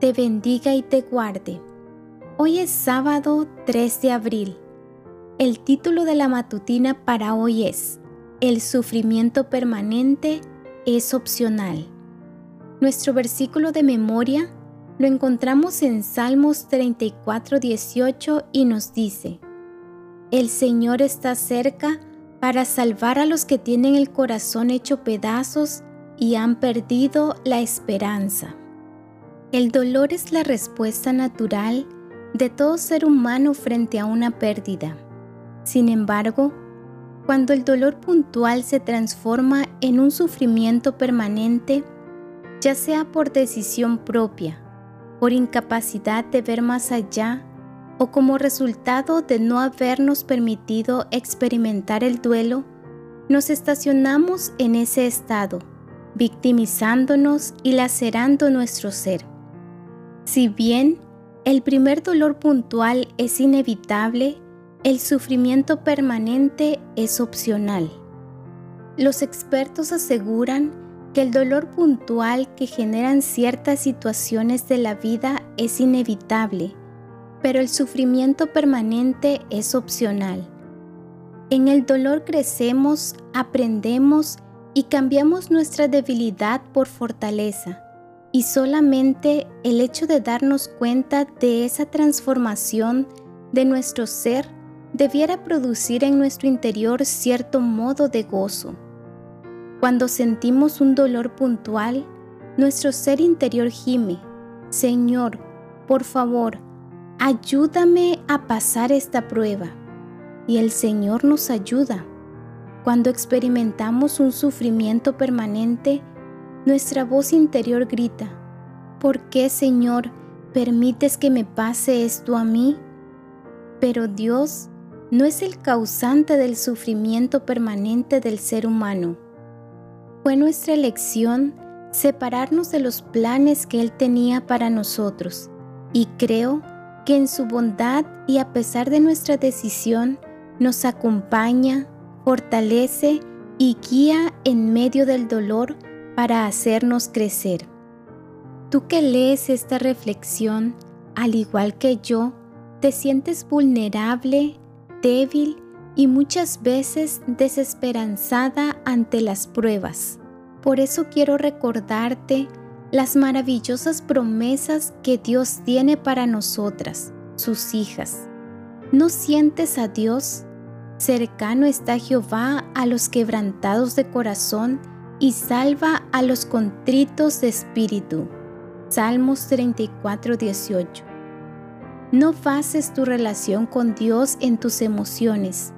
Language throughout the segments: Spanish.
te bendiga y te guarde. Hoy es sábado 3 de abril. El título de la matutina para hoy es El sufrimiento permanente es opcional. Nuestro versículo de memoria lo encontramos en Salmos 34, 18 y nos dice, El Señor está cerca para salvar a los que tienen el corazón hecho pedazos y han perdido la esperanza. El dolor es la respuesta natural de todo ser humano frente a una pérdida. Sin embargo, cuando el dolor puntual se transforma en un sufrimiento permanente, ya sea por decisión propia, por incapacidad de ver más allá o como resultado de no habernos permitido experimentar el duelo, nos estacionamos en ese estado, victimizándonos y lacerando nuestro ser. Si bien el primer dolor puntual es inevitable, el sufrimiento permanente es opcional. Los expertos aseguran que el dolor puntual que generan ciertas situaciones de la vida es inevitable, pero el sufrimiento permanente es opcional. En el dolor crecemos, aprendemos y cambiamos nuestra debilidad por fortaleza y solamente el hecho de darnos cuenta de esa transformación de nuestro ser debiera producir en nuestro interior cierto modo de gozo. Cuando sentimos un dolor puntual, nuestro ser interior gime, Señor, por favor, ayúdame a pasar esta prueba. Y el Señor nos ayuda. Cuando experimentamos un sufrimiento permanente, nuestra voz interior grita, ¿por qué Señor permites que me pase esto a mí? Pero Dios no es el causante del sufrimiento permanente del ser humano. Fue nuestra elección separarnos de los planes que Él tenía para nosotros y creo que en su bondad y a pesar de nuestra decisión nos acompaña, fortalece y guía en medio del dolor para hacernos crecer. Tú que lees esta reflexión, al igual que yo, te sientes vulnerable, débil y muchas veces desesperanzada ante las pruebas. Por eso quiero recordarte las maravillosas promesas que Dios tiene para nosotras, sus hijas. ¿No sientes a Dios? Cercano está Jehová a los quebrantados de corazón y salva a los contritos de espíritu. Salmos 34, 18. No bases tu relación con Dios en tus emociones,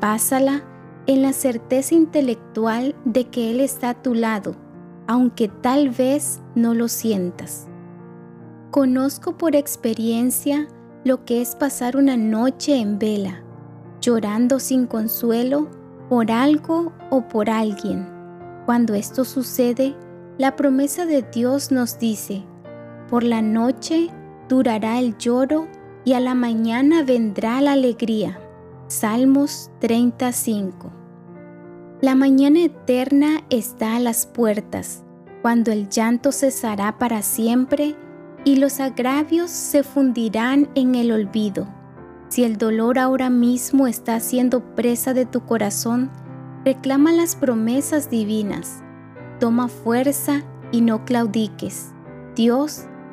básala en la certeza intelectual de que Él está a tu lado, aunque tal vez no lo sientas. Conozco por experiencia lo que es pasar una noche en vela, llorando sin consuelo por algo o por alguien cuando esto sucede, la promesa de Dios nos dice, por la noche durará el lloro y a la mañana vendrá la alegría. Salmos 35. La mañana eterna está a las puertas, cuando el llanto cesará para siempre y los agravios se fundirán en el olvido. Si el dolor ahora mismo está siendo presa de tu corazón, Reclama las promesas divinas. Toma fuerza y no claudiques. Dios